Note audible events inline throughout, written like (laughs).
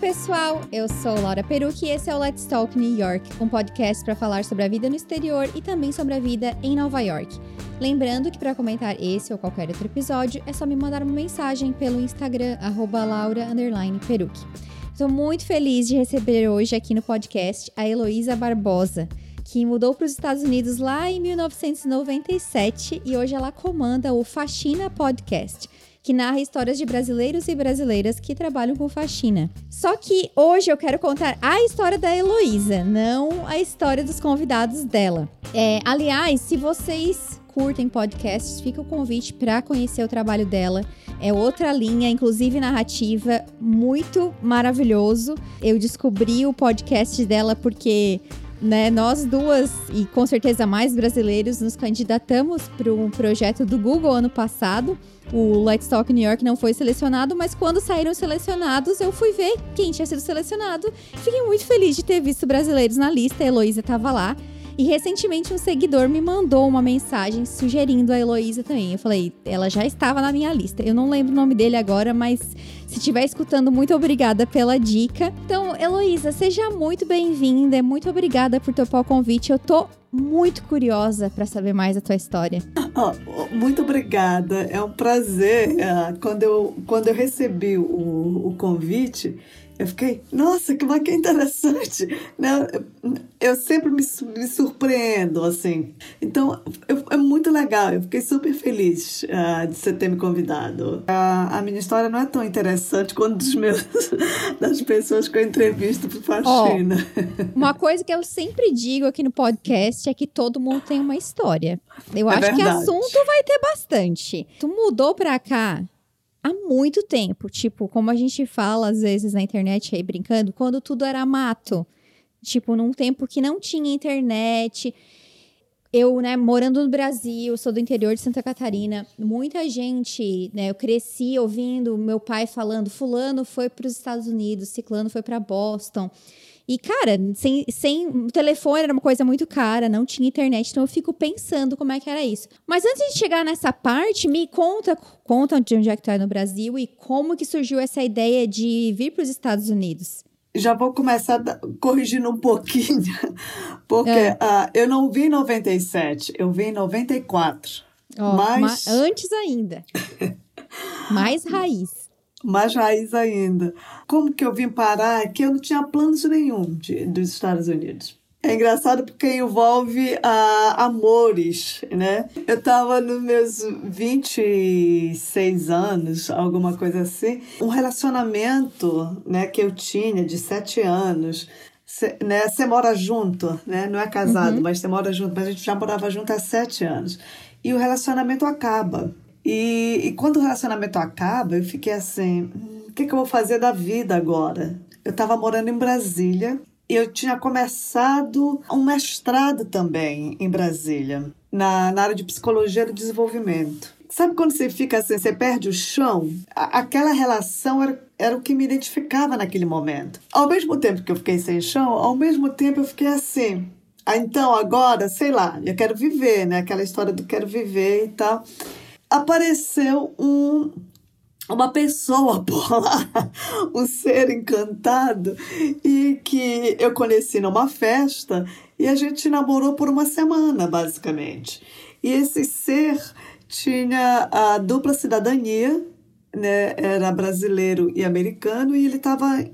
Pessoal! Eu sou Laura Perucci e esse é o Let's Talk New York, um podcast para falar sobre a vida no exterior e também sobre a vida em Nova York. Lembrando que para comentar esse ou qualquer outro episódio, é só me mandar uma mensagem pelo Instagram, laura_perucci. Estou muito feliz de receber hoje aqui no podcast a Heloísa Barbosa, que mudou para os Estados Unidos lá em 1997 e hoje ela comanda o Faxina Podcast que narra histórias de brasileiros e brasileiras que trabalham com faxina. Só que hoje eu quero contar a história da Heloísa, não a história dos convidados dela. É, aliás, se vocês curtem podcasts, fica o convite para conhecer o trabalho dela. É outra linha, inclusive narrativa, muito maravilhoso. Eu descobri o podcast dela porque né, nós duas, e com certeza mais brasileiros, nos candidatamos para um projeto do Google ano passado o Let's Talk New York não foi selecionado, mas quando saíram selecionados, eu fui ver quem tinha sido selecionado. Fiquei muito feliz de ter visto brasileiros na lista, a Heloísa estava lá. E recentemente um seguidor me mandou uma mensagem sugerindo a Heloísa também. Eu falei, ela já estava na minha lista. Eu não lembro o nome dele agora, mas se estiver escutando, muito obrigada pela dica. Então, Heloísa, seja muito bem-vinda. Muito obrigada por topar o convite. Eu tô muito curiosa para saber mais da tua história. Oh, (laughs) muito obrigada. É um prazer. Uh, quando, eu, quando eu recebi o, o convite, eu fiquei, nossa, que que interessante. Né? Eu sempre me, me surpreendo, assim. Então, eu, é muito legal. Eu fiquei super feliz uh, de você ter me convidado. Uh, a minha história não é tão interessante quanto dos meus, (laughs) das pessoas que eu entrevisto por faxina. Oh, uma coisa que eu sempre digo aqui no podcast é que todo mundo tem uma história. Eu é acho verdade. que assunto vai ter bastante. Tu mudou pra cá há muito tempo. Tipo, como a gente fala às vezes na internet aí brincando, quando tudo era mato. Tipo, num tempo que não tinha internet. Eu, né, morando no Brasil, sou do interior de Santa Catarina, muita gente, né, eu cresci ouvindo meu pai falando, fulano foi para os Estados Unidos, ciclano foi para Boston. E, cara, sem, sem o telefone era uma coisa muito cara, não tinha internet, então eu fico pensando como é que era isso. Mas antes de chegar nessa parte, me conta, conta de onde é que tu é no Brasil e como que surgiu essa ideia de vir para os Estados Unidos. Já vou começar corrigindo um pouquinho, (laughs) porque é. uh, eu não vi em 97, eu vi em 94. Oh, mas... Antes ainda. (laughs) Mais raiz mais raiz ainda. Como que eu vim parar que eu não tinha planos nenhum de, dos Estados Unidos. É engraçado porque envolve uh, amores, né? Eu estava nos meus 26 anos, alguma coisa assim. Um relacionamento né, que eu tinha de 7 anos. Você né, mora junto, né? Não é casado, uhum. mas você mora junto. Mas a gente já morava junto há 7 anos. E o relacionamento acaba. E, e quando o relacionamento acaba, eu fiquei assim: hum, o que, que eu vou fazer da vida agora? Eu estava morando em Brasília e eu tinha começado um mestrado também em Brasília, na, na área de psicologia do desenvolvimento. Sabe quando você fica assim, você perde o chão? A, aquela relação era, era o que me identificava naquele momento. Ao mesmo tempo que eu fiquei sem chão, ao mesmo tempo eu fiquei assim. Ah, então agora, sei lá, eu quero viver, né? Aquela história do quero viver e tal apareceu um uma pessoa (laughs) por lá, um ser encantado, e que eu conheci numa festa e a gente namorou por uma semana, basicamente. E esse ser tinha a dupla cidadania, né? era brasileiro e americano, e ele estava,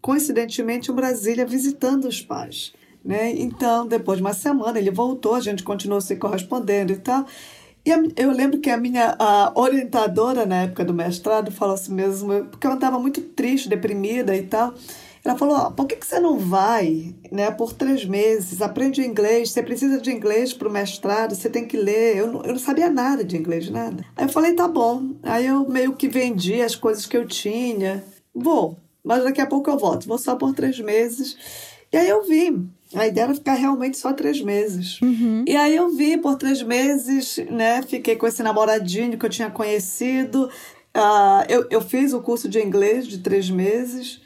coincidentemente, em Brasília visitando os pais. Né? Então, depois de uma semana, ele voltou, a gente continuou se correspondendo e tal. E eu lembro que a minha a orientadora na época do mestrado falou assim mesmo, porque eu estava muito triste, deprimida e tal. Ela falou: por que, que você não vai né, por três meses? Aprende inglês, você precisa de inglês para o mestrado, você tem que ler. Eu não, eu não sabia nada de inglês, nada. Aí eu falei: tá bom. Aí eu meio que vendi as coisas que eu tinha. Vou, mas daqui a pouco eu volto. Vou só por três meses. E aí eu vim. A ideia era ficar realmente só três meses. Uhum. E aí eu vi por três meses, né? Fiquei com esse namoradinho que eu tinha conhecido. Uh, eu, eu fiz o curso de inglês de três meses.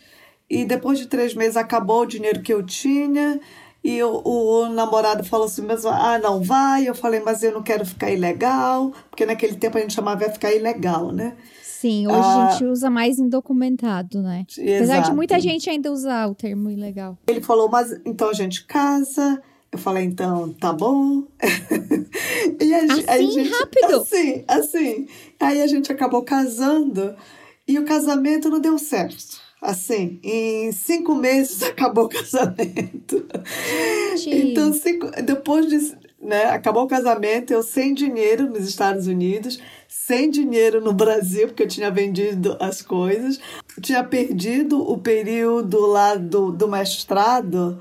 E depois de três meses acabou o dinheiro que eu tinha. E o, o, namorado falou assim mesmo, ah, não vai. Eu falei, mas eu não quero ficar ilegal, porque naquele tempo a gente chamava ficar ilegal, né? Sim, hoje ah, a gente usa mais indocumentado, né? Exato. Apesar de muita gente ainda usar o termo ilegal. Ele falou, mas então a gente casa. Eu falei, então, tá bom. (laughs) e a, assim, a gente, rápido? Assim, assim. Aí a gente acabou casando e o casamento não deu certo. Assim, em cinco meses (laughs) acabou o casamento. Gente. Então, cinco, depois de. Né, acabou o casamento, eu sem dinheiro nos Estados Unidos, sem dinheiro no Brasil, porque eu tinha vendido as coisas, tinha perdido o período lá do, do mestrado.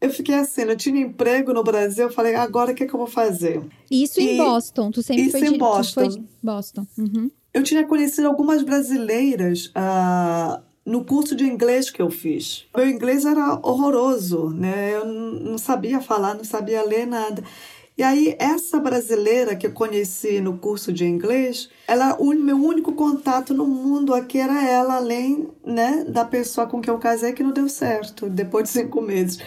Eu fiquei assim, não tinha emprego no Brasil, eu falei, agora o que, é que eu vou fazer? Isso e, em Boston, tu sempre isso foi em de, Boston. Foi Boston. Uhum. Eu tinha conhecido algumas brasileiras uh, no curso de inglês que eu fiz. Meu inglês era horroroso, né? Eu não sabia falar, não sabia ler nada. E aí, essa brasileira que eu conheci no curso de inglês, ela, o meu único contato no mundo aqui era ela, além né, da pessoa com quem eu casei que não deu certo, depois de cinco meses.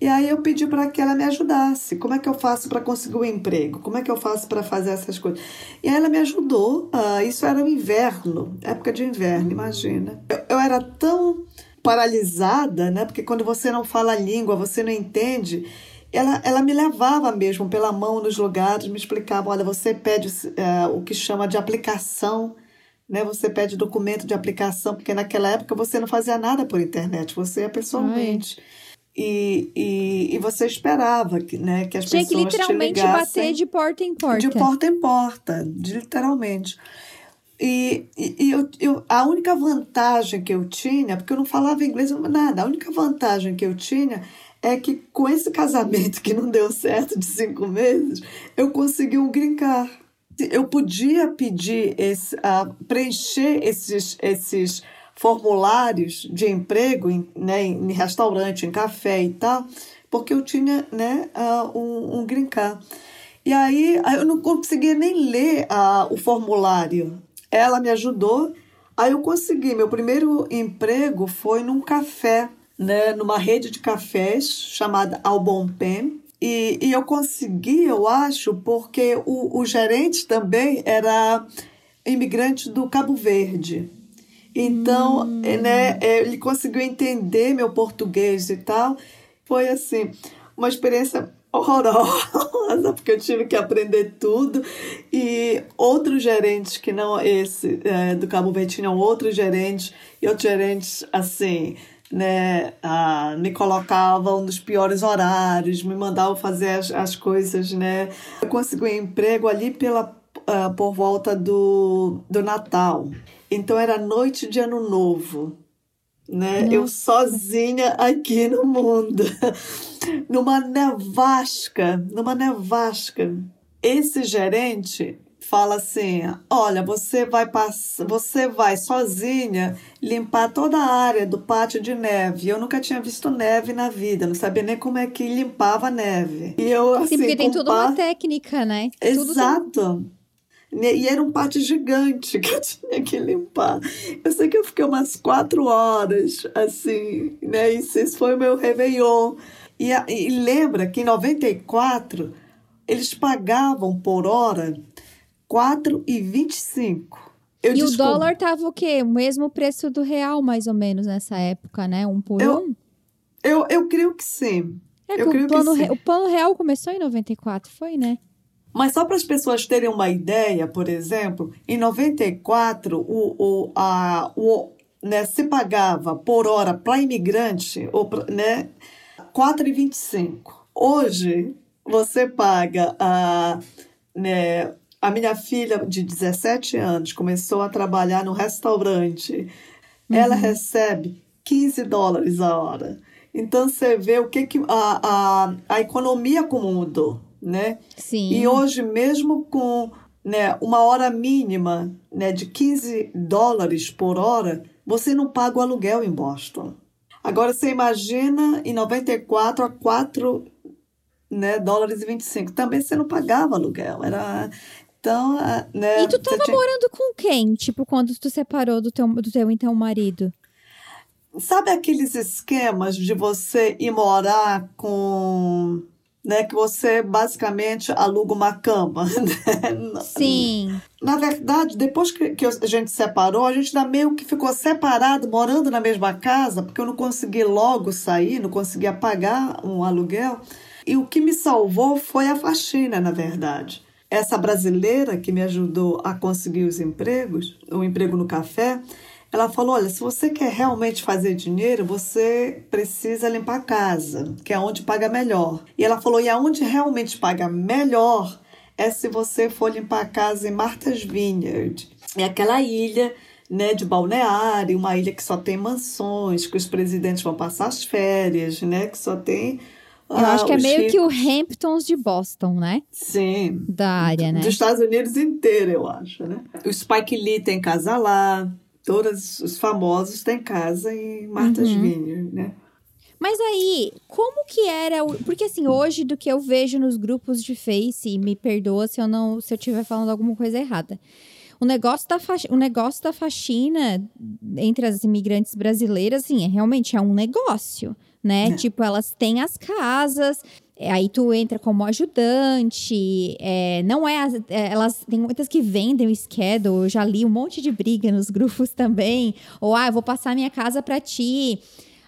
E aí eu pedi para que ela me ajudasse. Como é que eu faço para conseguir um emprego? Como é que eu faço para fazer essas coisas? E aí ela me ajudou. Uh, isso era o inverno, época de inverno, imagina. Eu, eu era tão paralisada, né? Porque quando você não fala a língua, você não entende. Ela, ela me levava mesmo pela mão nos lugares, me explicava: olha, você pede uh, o que chama de aplicação né? Você pede documento de aplicação, porque naquela época você não fazia nada por internet, você ia pessoalmente. Ai. E, e, e, você esperava que, né, que as Tinha pessoas Tinha que literalmente bater de porta em porta. De porta em porta, de, literalmente. E, e, e eu, eu, a única vantagem que eu tinha, porque eu não falava inglês nada, a única vantagem que eu tinha é que com esse casamento que não deu certo de cinco meses, eu consegui um green card. Eu podia pedir, esse, uh, preencher esses, esses formulários de emprego em, né, em restaurante, em café e tal, porque eu tinha né, uh, um, um green card. E aí eu não conseguia nem ler uh, o formulário. Ela me ajudou, aí eu consegui. Meu primeiro emprego foi num café, né, numa rede de cafés chamada Albompem. E, e eu consegui, eu acho, porque o, o gerente também era imigrante do Cabo Verde. Então, hum. né, ele conseguiu entender meu português e tal. Foi assim, uma experiência horrorosa, (laughs) porque eu tive que aprender tudo. E outros gerentes que não esse é, do Cabo Verde tinham outros gerentes, e outros gerentes assim, né, ah, me colocavam nos piores horários, me mandavam fazer as, as coisas, né. Eu consegui um emprego ali pela, uh, por volta do, do Natal. Então era noite de ano novo, né? Nossa. Eu sozinha aqui no mundo, (laughs) numa nevasca, numa nevasca. Esse gerente fala assim: "Olha, você vai passar, você vai sozinha limpar toda a área do pátio de neve. Eu nunca tinha visto neve na vida, não sabia nem como é que limpava neve. E eu assim, Sim, porque tem toda uma técnica, né? Exato. E era um pátio gigante (laughs) que eu tinha que limpar. Eu sei que eu fiquei umas quatro horas, assim, né? E esse foi o meu Réveillon. E, e lembra que em 94 eles pagavam por hora 4,25. Eu e o dólar tava o quê? O mesmo preço do real, mais ou menos, nessa época, né? Um por eu, um? Eu, eu creio que sim. É eu que o plano, que o plano real começou em 94, foi, né? Mas só para as pessoas terem uma ideia, por exemplo, em 94, o, o, a, o, né, se pagava por hora para imigrante né, 4,25. Hoje, você paga a. Né, a minha filha de 17 anos começou a trabalhar no restaurante. Uhum. Ela recebe 15 dólares a hora. Então você vê o que, que a, a, a economia como mudou né? Sim. E hoje, mesmo com né, uma hora mínima né, de 15 dólares por hora, você não paga o aluguel em Boston. Agora, você imagina em 94 a 4 né, dólares e 25. Também você não pagava aluguel. Era, então, né, e tu tava tinha... morando com quem? Tipo, quando tu separou do teu, do teu então marido? sabe aqueles esquemas de você ir morar com né, que você basicamente aluga uma cama. (laughs) Né? Sim. Na verdade, depois que, que a gente separou, a gente ainda meio que ficou separado, morando na mesma casa, porque eu não consegui logo sair, não conseguia pagar um aluguel. E o que me salvou foi a faxina, na verdade. Essa brasileira que me ajudou a conseguir os empregos, o emprego no café, ela falou: olha, se você quer realmente fazer dinheiro, você precisa limpar a casa, que é onde paga melhor. E ela falou: e aonde realmente paga melhor é se você for limpar a casa em Martha's Vineyard. É aquela ilha né, de balneário, uma ilha que só tem mansões, que os presidentes vão passar as férias, né, que só tem eu ah, acho que é meio ricos. que o Hamptons de Boston, né? Sim. Da área, né? Dos Estados Unidos inteiro, eu acho, né? O Spike Lee tem casa lá, todos os famosos têm casa em Martha's uhum. Vineyard, né? Mas aí, como que era o... Porque assim, hoje do que eu vejo nos grupos de Face, e me perdoa se eu não se eu estiver falando alguma coisa errada. O negócio da, faxina, o negócio da faxina entre as imigrantes brasileiras, assim, é, realmente é um negócio, né? É. Tipo, elas têm as casas, é, aí tu entra como ajudante, é, não é, é, Elas tem muitas que vendem o schedule, eu já li um monte de briga nos grupos (laughs) também. Ou, ah, eu vou passar minha casa para ti.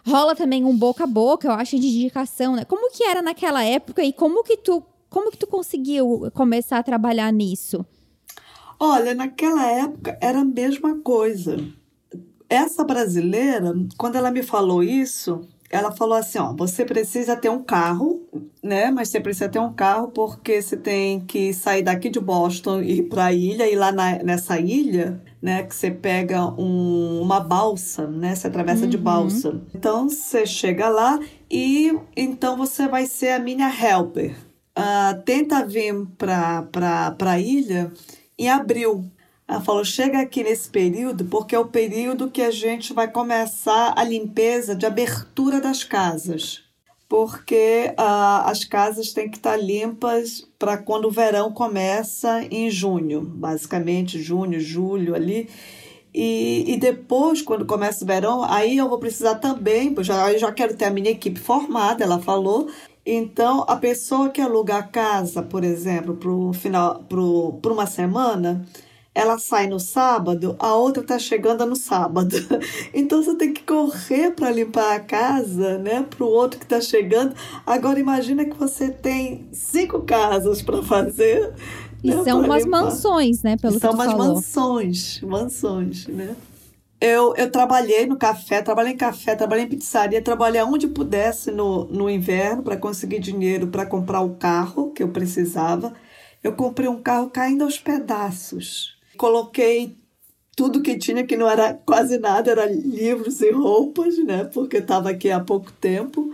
Rola também um boca a boca, eu acho, de indicação, né? Como que era naquela época e como que tu, como que tu conseguiu começar a trabalhar nisso? Olha, naquela época era a mesma coisa. Essa brasileira, quando ela me falou isso, ela falou assim, ó, você precisa ter um carro, né? Mas você precisa ter um carro porque você tem que sair daqui de Boston e ir para a ilha e lá na, nessa ilha, né? Que você pega um, uma balsa, né? Você atravessa uhum. de balsa. Então você chega lá e então você vai ser a minha helper. Uh, tenta vir para para a ilha em abril, ela falou: chega aqui nesse período, porque é o período que a gente vai começar a limpeza de abertura das casas. Porque uh, as casas têm que estar limpas para quando o verão começa em junho, basicamente junho, julho ali. E, e depois, quando começa o verão, aí eu vou precisar também, já, eu já quero ter a minha equipe formada, ela falou, então, a pessoa que aluga a casa, por exemplo, para uma semana, ela sai no sábado, a outra está chegando no sábado. (laughs) Então você tem que correr para limpar a casa, né, para o outro que está chegando. Agora imagina que você tem cinco casas para fazer. E né, são umas limpar. mansões, né, pelo são que tu umas falou. mansões, mansões, né? Eu, eu trabalhei no café, trabalhei em café, trabalhei em pizzaria, trabalhei onde pudesse no, no inverno para conseguir dinheiro para comprar o carro que eu precisava. Eu comprei um carro caindo aos pedaços coloquei tudo que tinha, que não era quase nada, era livros e roupas, né? Porque estava aqui há pouco tempo.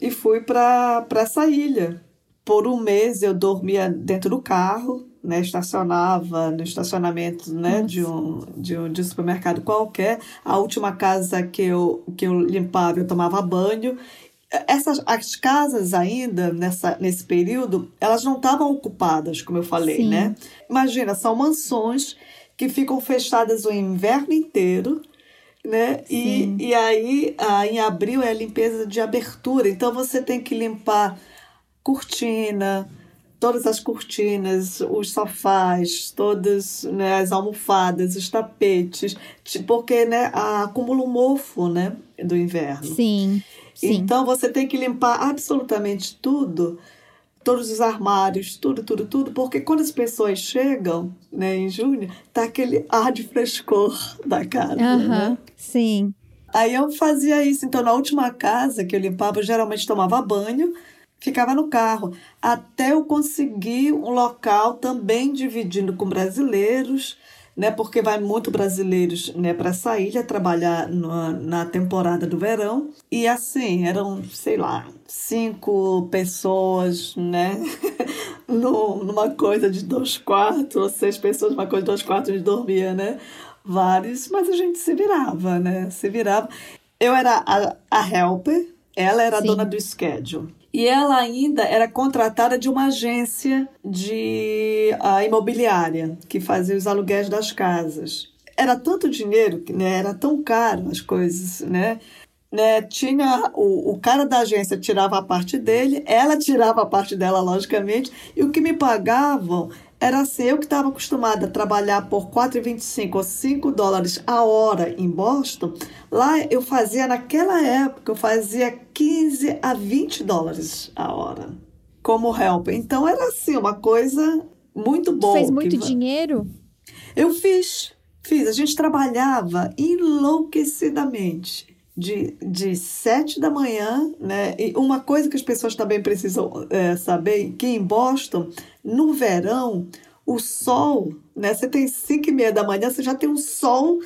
E fui para essa ilha. Por um mês eu dormia dentro do carro, né? Estacionava no estacionamento né? de, um, de, um, de um supermercado qualquer. A última casa que eu, que eu limpava, eu tomava banho essas as casas ainda nessa nesse período elas não estavam ocupadas como eu falei Sim. né imagina são mansões que ficam fechadas o inverno inteiro né e, e aí em abril é a limpeza de abertura então você tem que limpar cortina todas as cortinas, os sofás, todas né, as almofadas, os tapetes, porque né, acumula o mofo né, do inverno. Sim. Sim. Então você tem que limpar absolutamente tudo, todos os armários, tudo, tudo, tudo, porque quando as pessoas chegam, né, em junho, tá aquele ar de frescor (laughs) da casa. Uhum, né? Sim. Aí eu fazia isso. Então, na última casa que eu limpava, eu geralmente tomava banho, ficava no carro, até eu conseguir um local também dividindo com brasileiros né? Porque vai muito brasileiros, né, para essa ilha trabalhar na, na temporada do verão. E assim, eram, sei lá, cinco pessoas, né? (laughs) no, numa coisa de dois quartos, ou seis pessoas, numa coisa de dois quartos de dormia, né? Vários, mas a gente se virava, né? Se virava. Eu era a, a helper, ela era Sim. a dona do schedule. E ela ainda era contratada de uma agência de imobiliária que fazia os aluguéis das casas. Era tanto dinheiro, né? era tão caro as coisas, né? né, tinha o, o cara da agência tirava a parte dele, ela tirava a parte dela, logicamente, e o que me pagavam era assim, eu que estava acostumada a trabalhar por 4,25 ou 5 dólares a hora em Boston, lá eu fazia, naquela época, eu fazia 15 a 20 dólares a hora como help. Então era assim, uma coisa muito boa. Fez muito que... dinheiro? Eu fiz, fiz. A gente trabalhava enlouquecidamente de, de sete da manhã, né? E uma coisa que as pessoas também precisam é, saber, que em Boston, no verão, o sol, né? Você tem cinco e meia da manhã, você já tem um sol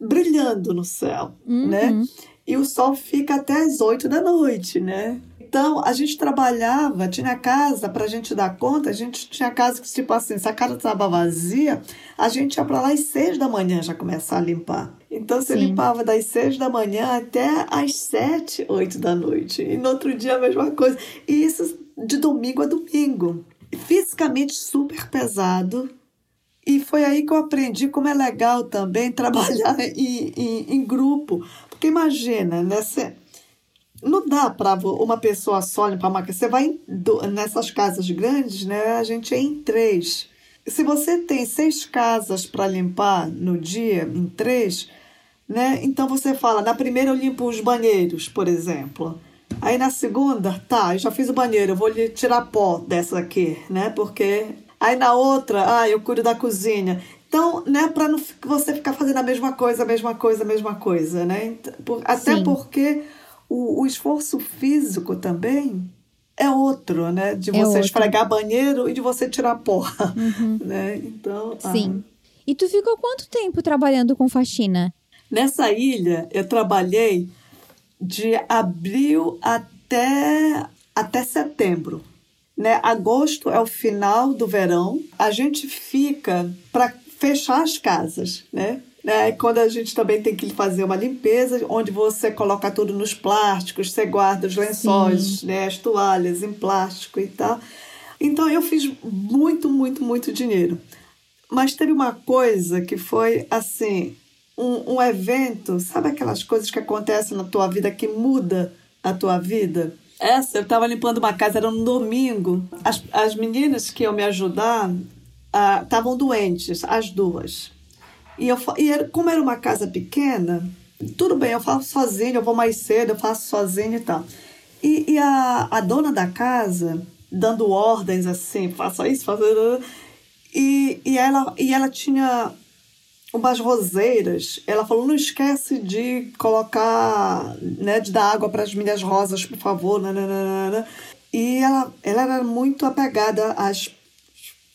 brilhando no céu, uhum. né? E o sol fica até as oito da noite, né? Então, a gente trabalhava, tinha casa para a gente dar conta, a gente tinha casa que, tipo assim, se a casa estava vazia, a gente ia para lá às seis da manhã já começar a limpar. Então, você Sim. limpava das seis da manhã até às sete, oito da noite. E no outro dia a mesma coisa. E isso de domingo a domingo. Fisicamente super pesado. E foi aí que eu aprendi como é legal também (laughs) trabalhar em, em, em grupo. Porque imagina, né? Você, não dá para uma pessoa só limpar uma casa. Você vai nessas casas grandes, né? A gente é em três. Se você tem seis casas para limpar no dia, em três, né? Então você fala, na primeira eu limpo os banheiros, por exemplo. Aí na segunda, tá, eu já fiz o banheiro, eu vou lhe tirar pó dessa aqui, né? Porque aí na outra, ah, eu cuido da cozinha. Então, né, para não você ficar fazendo a mesma coisa, a mesma coisa, a mesma coisa, né? Até Sim. porque o, o esforço físico também é outro, né? De é você é esfregar banheiro e de você tirar porra, uhum. (laughs) né? Então, Sim. Ah. E tu ficou quanto tempo trabalhando com faxina? Nessa ilha, eu trabalhei de abril até, até setembro. Né? Agosto é o final do verão. A gente fica para fechar as casas, né? Né? Quando a gente também tem que fazer uma limpeza, onde você coloca tudo nos plásticos, você guarda os lençóis, né? as toalhas em plástico e tal. Então eu fiz muito, muito, muito dinheiro. Mas teve uma coisa que foi assim, um, um evento, sabe aquelas coisas que acontecem na tua vida que muda a tua vida? Essa, eu estava limpando uma casa, era um domingo. As, as meninas que iam me ajudar estavam ah, doentes, as duas. E, eu, e como era uma casa pequena, tudo bem, eu faço sozinha, eu vou mais cedo, eu faço sozinha e tal. E, e a, a dona da casa, dando ordens assim, faça isso, faça e, e, ela, e ela tinha umas roseiras. Ela falou: não esquece de colocar, né, de dar água para as minhas rosas, por favor. Nananana. E ela, ela era muito apegada às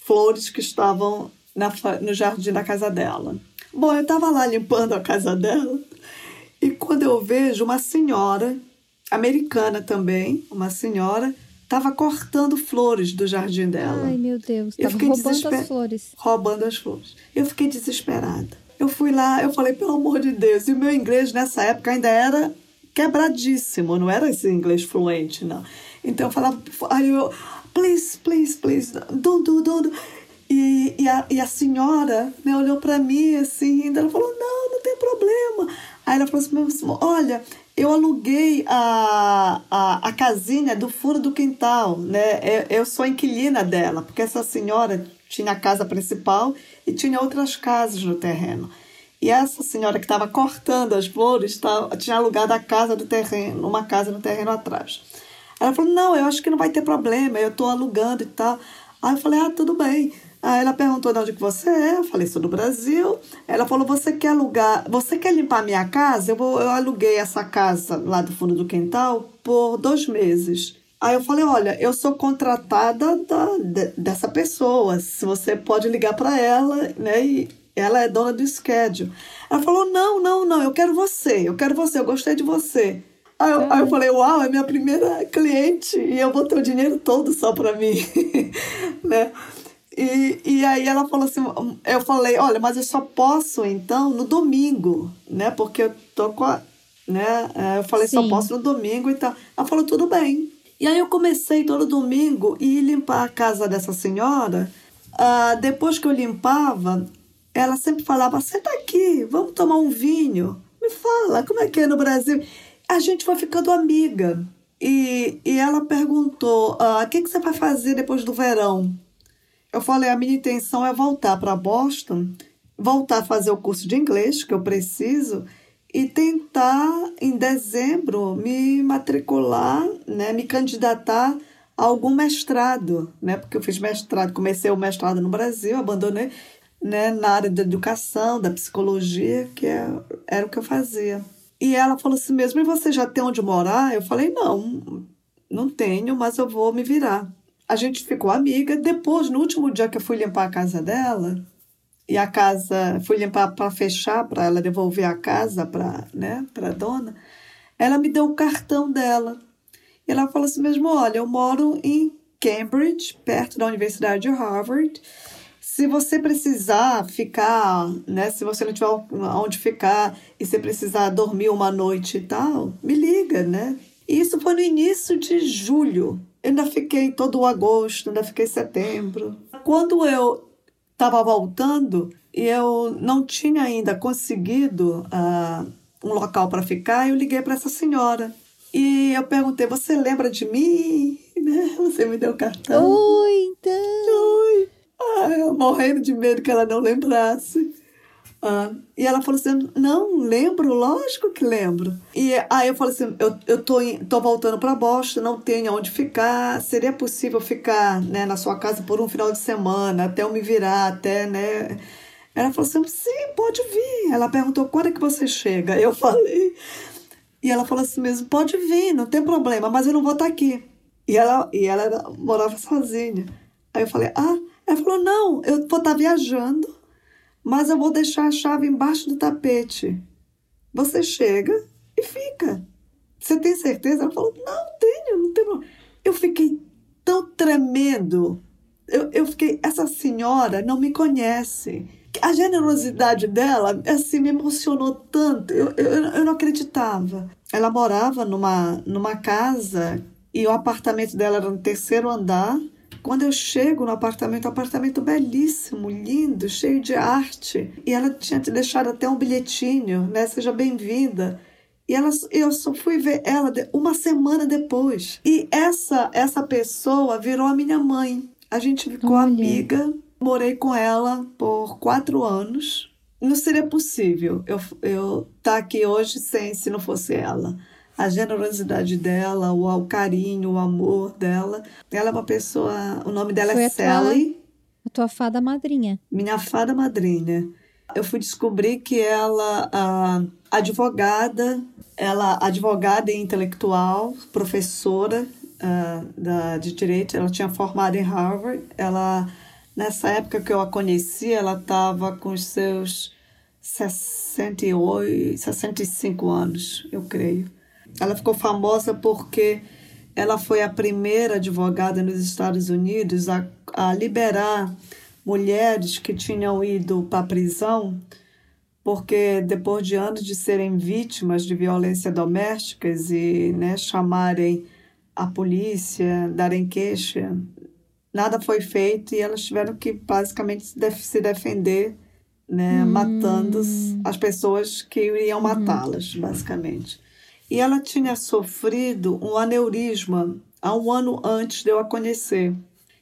flores que estavam na, no jardim da casa dela. Bom, eu estava lá limpando a casa dela e quando eu vejo uma senhora, americana também, uma senhora, estava cortando flores do jardim dela. Ai, meu Deus, estava roubando desesper... as flores. Roubando as flores. Eu fiquei desesperada. Eu fui lá, eu falei, pelo amor de Deus. E o meu inglês nessa época ainda era quebradíssimo, não era esse inglês fluente, não. Então eu falava, aí eu, please, please, please, don't do, don't do. E, e, a, e a senhora né, olhou para mim assim, e ela falou: Não, não tem problema. Aí ela falou assim: Olha, eu aluguei a, a, a casinha do fundo do quintal, né? Eu, eu sou inquilina dela, porque essa senhora tinha a casa principal e tinha outras casas no terreno. E essa senhora que estava cortando as flores tava, tinha alugado a casa do terreno, uma casa no terreno atrás. Ela falou: Não, eu acho que não vai ter problema, eu estou alugando e tal. Aí eu falei: Ah, tudo bem. Aí ela perguntou de onde que você é, eu falei, sou do Brasil. Ela falou, você quer alugar, você quer limpar minha casa? Eu, vou, eu aluguei essa casa lá do fundo do quintal por dois meses. Aí eu falei, olha, eu sou contratada da, de, dessa pessoa, se você pode ligar para ela, né? E ela é dona do schedule. Ela falou, não, não, não, eu quero você, eu quero você, eu gostei de você. Aí eu, aí eu falei, uau, é minha primeira cliente e eu vou ter o dinheiro todo só para mim, (laughs) né? E, e aí ela falou assim, eu falei, olha, mas eu só posso então no domingo, né? Porque eu tô com a, né? É, eu falei, Sim. só posso no domingo e tal. Ela falou, tudo bem. E aí eu comecei todo domingo ir limpar a casa dessa senhora. Uh, depois que eu limpava, ela sempre falava, senta aqui, vamos tomar um vinho. Me fala, como é que é no Brasil? A gente foi ficando amiga. E, e ela perguntou: ah, o que, que você vai fazer depois do verão? Eu falei: a minha intenção é voltar para Boston, voltar a fazer o curso de inglês que eu preciso e tentar em dezembro me matricular, né, me candidatar a algum mestrado, né, porque eu fiz mestrado, comecei o mestrado no Brasil, abandonei, né, na área da educação, da psicologia, que é, era o que eu fazia. E ela falou assim mesmo, e você já tem onde morar? Eu falei, não, não tenho, mas eu vou me virar. A gente ficou amiga. Depois, no último dia que eu fui limpar a casa dela, e a casa, fui limpar para fechar, para ela devolver a casa para né, a dona, ela me deu o cartão dela. E ela falou assim mesmo, olha, eu moro em Cambridge, perto da Universidade de Harvard, se você precisar ficar, né? Se você não tiver onde ficar e você precisar dormir uma noite e tal, me liga, né? E isso foi no início de julho. Eu ainda fiquei todo o agosto, ainda fiquei setembro. Quando eu estava voltando e eu não tinha ainda conseguido uh, um local para ficar, eu liguei para essa senhora. E eu perguntei: Você lembra de mim? (laughs) Né? Você me deu o cartão. Oi, então. Oi. Ah, eu morrendo de medo que ela não lembrasse. Ah, e ela falou assim: Não, lembro, lógico que lembro. E aí eu falei assim: Eu, eu tô, tô voltando para Boston, não tenho onde ficar. Seria possível ficar né, na sua casa por um final de semana, até eu me virar, até, né? Ela falou assim: Sim, pode vir. Ela perguntou: Quando é que você chega? Eu falei. E ela falou assim mesmo: Pode vir, não tem problema, mas eu não vou estar aqui. E ela, e ela morava sozinha. Aí eu falei: Ah. Ela falou: não, eu vou estar tá viajando, mas eu vou deixar a chave embaixo do tapete. Você chega e fica. Você tem certeza? Ela falou: não, tenho, não tenho. Eu fiquei tão tremendo. Eu, eu fiquei, essa senhora não me conhece. A generosidade dela, assim, me emocionou tanto. Eu, eu, eu não acreditava. Ela morava numa, numa casa e o apartamento dela era no terceiro andar quando eu chego no apartamento, um apartamento belíssimo, lindo, cheio de arte, e ela tinha te deixado até um bilhetinho, né? Seja bem-vinda. E ela, eu só fui ver ela uma semana depois. E essa essa pessoa virou a minha mãe. A gente ficou Olha. amiga. Morei com ela por quatro anos. Não seria possível eu estar eu tá aqui hoje sem se não fosse ela a generosidade dela, o, o carinho, o amor dela. Ela é uma pessoa. O nome dela Foi é Sally. Tua, a tua fada madrinha. Minha fada madrinha. Eu fui descobrir que ela, a advogada, ela advogada e intelectual, professora uh, da, de direito, ela tinha formado em Harvard. Ela, nessa época que eu a conheci, ela estava com os seus 68, 65 anos, eu creio. Ela ficou famosa porque ela foi a primeira advogada nos Estados Unidos a, a liberar mulheres que tinham ido para a prisão porque depois de anos de serem vítimas de violência domésticas e né, chamarem a polícia, darem queixa, nada foi feito e elas tiveram que basicamente se defender, né, hum. matando as pessoas que iriam uhum. matá-las, basicamente. E ela tinha sofrido um aneurisma há um ano antes de eu a conhecer.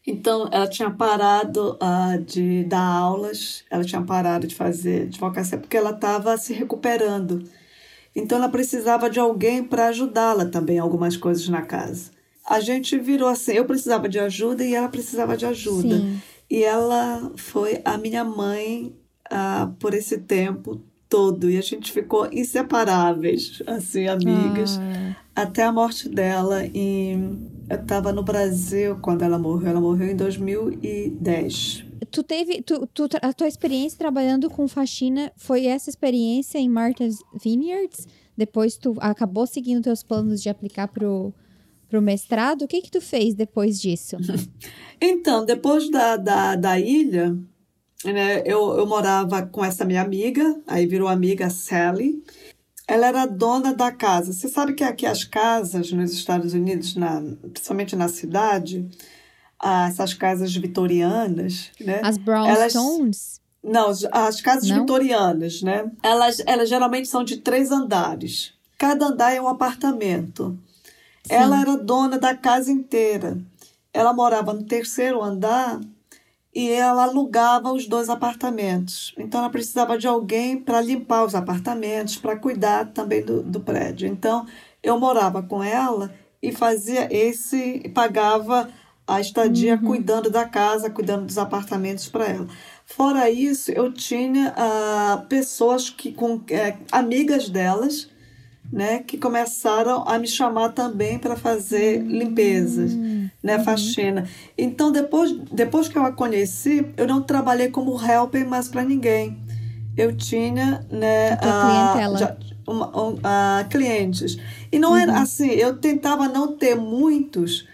Então, ela tinha parado uh, de dar aulas, ela tinha parado de fazer advocacia porque ela estava se recuperando. Então, ela precisava de alguém para ajudá-la também algumas coisas na casa. A gente virou assim: eu precisava de ajuda e ela precisava de ajuda. Sim. E ela foi a minha mãe uh, por esse tempo todo e a gente ficou inseparáveis, assim, amigas, ah. até a morte dela. E eu estava no Brasil quando ela morreu. Ela morreu em 2010. Tu teve, tu, tu, a tua experiência trabalhando com faxina foi essa experiência em Martha's Vineyards? Depois tu acabou seguindo teus planos de aplicar pro pro mestrado? O que que tu fez depois disso? (laughs) então, depois da, da, da ilha, eu, eu morava com essa minha amiga, aí virou amiga Sally. Ela era dona da casa. Você sabe que aqui as casas nos Estados Unidos, na, principalmente na cidade, ah, essas casas vitorianas, né? As brownstones? Não, as casas Não? vitorianas, né? Elas, elas geralmente são de três andares. cada andar é um apartamento. Sim. Ela era dona da casa inteira. Ela morava no terceiro andar e ela alugava os dois apartamentos. Então ela precisava de alguém para limpar os apartamentos, para cuidar também do, do prédio. Então eu morava com ela e fazia esse, pagava a estadia uhum. cuidando da casa, cuidando dos apartamentos para ela. Fora isso, eu tinha uh, pessoas que com é, amigas delas, né, que começaram a me chamar também para fazer limpezas, uhum. Né, uhum. faxina. Então depois, depois que eu a conheci, eu não trabalhei como helper mais para ninguém. Eu tinha, né, a, já, uma, um, uh, clientes. E não era uhum. assim, eu tentava não ter muitos,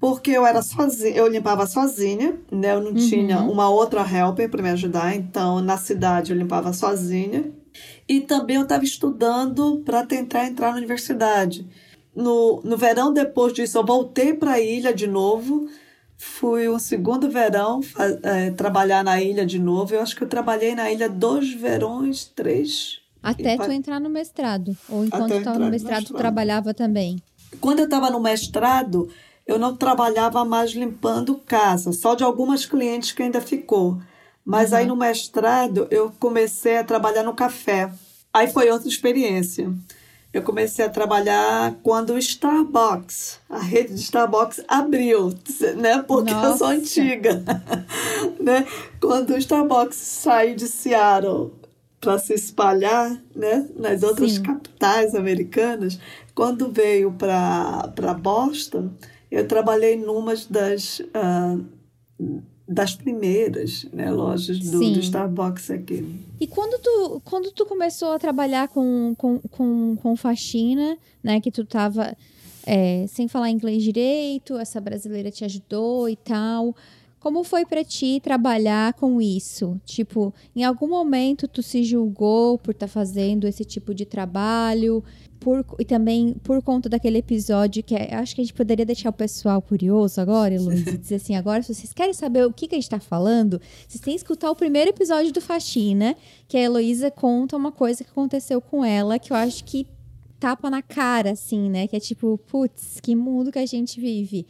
porque eu era sozinha, eu limpava sozinha, né? Eu não uhum. tinha uma outra helper para me ajudar, então na cidade eu limpava sozinha. E também eu estava estudando para tentar entrar na universidade. No, no verão depois disso, eu voltei para a ilha de novo. Fui um segundo verão é, trabalhar na ilha de novo. Eu acho que eu trabalhei na ilha dois verões, três. Até tu entrar no mestrado. Ou enquanto estava no mestrado, tu trabalhava também? Quando eu estava no mestrado, eu não trabalhava mais limpando casa, só de algumas clientes que ainda ficou. Mas uhum. aí no mestrado eu comecei a trabalhar no café. Aí foi outra experiência. Eu comecei a trabalhar quando o Starbucks, a rede de Starbucks abriu, (laughs) né? Porque Nossa. eu sou antiga, (laughs) né? Quando o Starbucks saiu de Seattle para se espalhar, né? Nas outras Sim. capitais americanas, quando veio para Boston, eu trabalhei numa das, uh, das primeiras né, lojas do, do, Starbucks aqui. E quando tu, quando tu começou a trabalhar com, com, com, com faxina, né, que tu tava é, sem falar inglês direito, essa brasileira te ajudou e tal... Como foi para ti trabalhar com isso? Tipo, em algum momento tu se julgou por estar tá fazendo esse tipo de trabalho? Por, e também por conta daquele episódio que é, acho que a gente poderia deixar o pessoal curioso agora, (laughs) Luiz, e dizer assim: agora, se vocês querem saber o que, que a gente está falando, vocês têm que escutar o primeiro episódio do Faxina, que a Heloísa conta uma coisa que aconteceu com ela, que eu acho que tapa na cara, assim, né? Que é tipo, putz, que mundo que a gente vive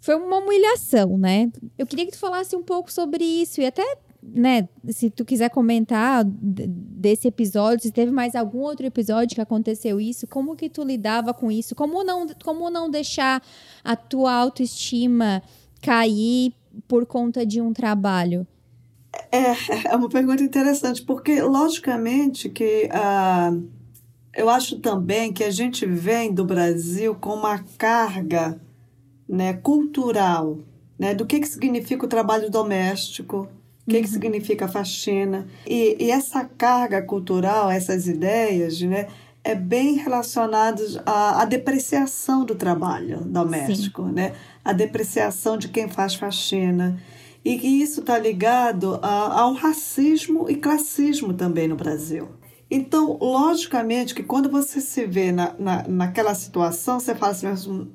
foi uma humilhação, né? Eu queria que tu falasse um pouco sobre isso e até, né, se tu quiser comentar desse episódio, se teve mais algum outro episódio que aconteceu isso, como que tu lidava com isso? Como não, como não deixar a tua autoestima cair por conta de um trabalho? É, é uma pergunta interessante, porque logicamente que uh, eu acho também que a gente vem do Brasil com uma carga né, cultural, né, do que, que significa o trabalho doméstico, o que, uhum. que significa faxina. E, e, essa carga cultural, essas ideias, né, é bem relacionadas à, à depreciação do trabalho doméstico, né, a depreciação de quem faz faxina. E isso está ligado a, ao racismo e classismo também no Brasil. Então, logicamente que quando você se vê na, na, naquela situação, você fala assim, o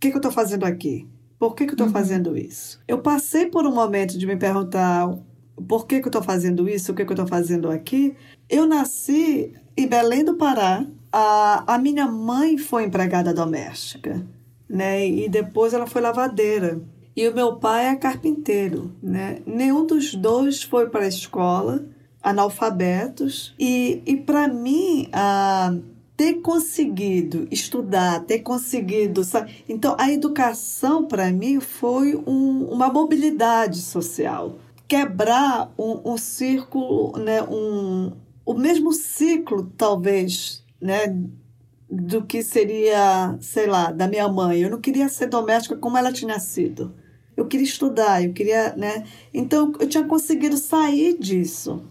que, que eu estou fazendo aqui? Por que, que eu estou uhum. fazendo isso? Eu passei por um momento de me perguntar por que, que eu estou fazendo isso, o que, que eu estou fazendo aqui. Eu nasci em Belém do Pará. A, a minha mãe foi empregada doméstica, né? E depois ela foi lavadeira. E o meu pai é carpinteiro, né? Nenhum dos dois foi para a escola, analfabetos. E, e para mim, a ter conseguido estudar, ter conseguido. Sabe? Então, a educação, para mim, foi um, uma mobilidade social. Quebrar um, um círculo, né? um, o mesmo ciclo, talvez, né? do que seria, sei lá, da minha mãe. Eu não queria ser doméstica como ela tinha sido. Eu queria estudar, eu queria, né? Então eu tinha conseguido sair disso.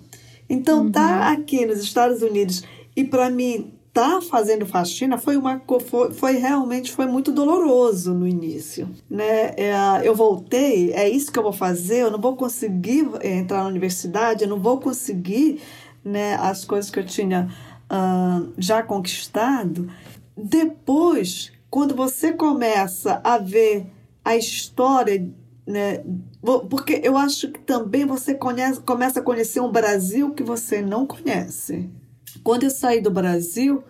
Então uhum. tá aqui nos Estados Unidos e para mim tá fazendo faxina foi uma foi, foi, realmente foi muito doloroso no início né? É, eu voltei é isso que eu vou fazer eu não vou conseguir entrar na universidade eu não vou conseguir né as coisas que eu tinha uh, já conquistado. Depois quando você começa a ver a história né porque eu acho que também você conhece, começa a conhecer um Brasil que você não conhece quando eu saí do Brasil,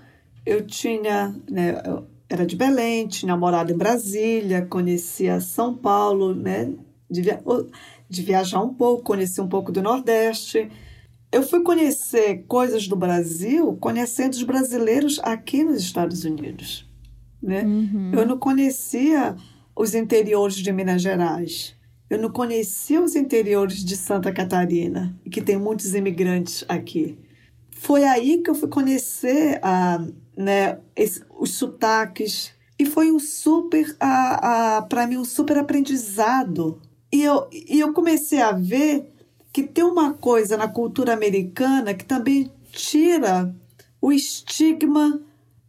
eu tinha, né, eu era de Belém, tinha morado em Brasília, conhecia São Paulo, né, de, via de viajar um pouco, conheci um pouco do Nordeste. Eu fui conhecer coisas do Brasil conhecendo os brasileiros aqui nos Estados Unidos. Né? Uhum. Eu não conhecia os interiores de Minas Gerais. Eu não conhecia os interiores de Santa Catarina, que tem muitos imigrantes aqui. Foi aí que eu fui conhecer a, né, esse, os sotaques e foi um super, para mim, um super aprendizado. E eu, e eu comecei a ver que tem uma coisa na cultura americana que também tira o estigma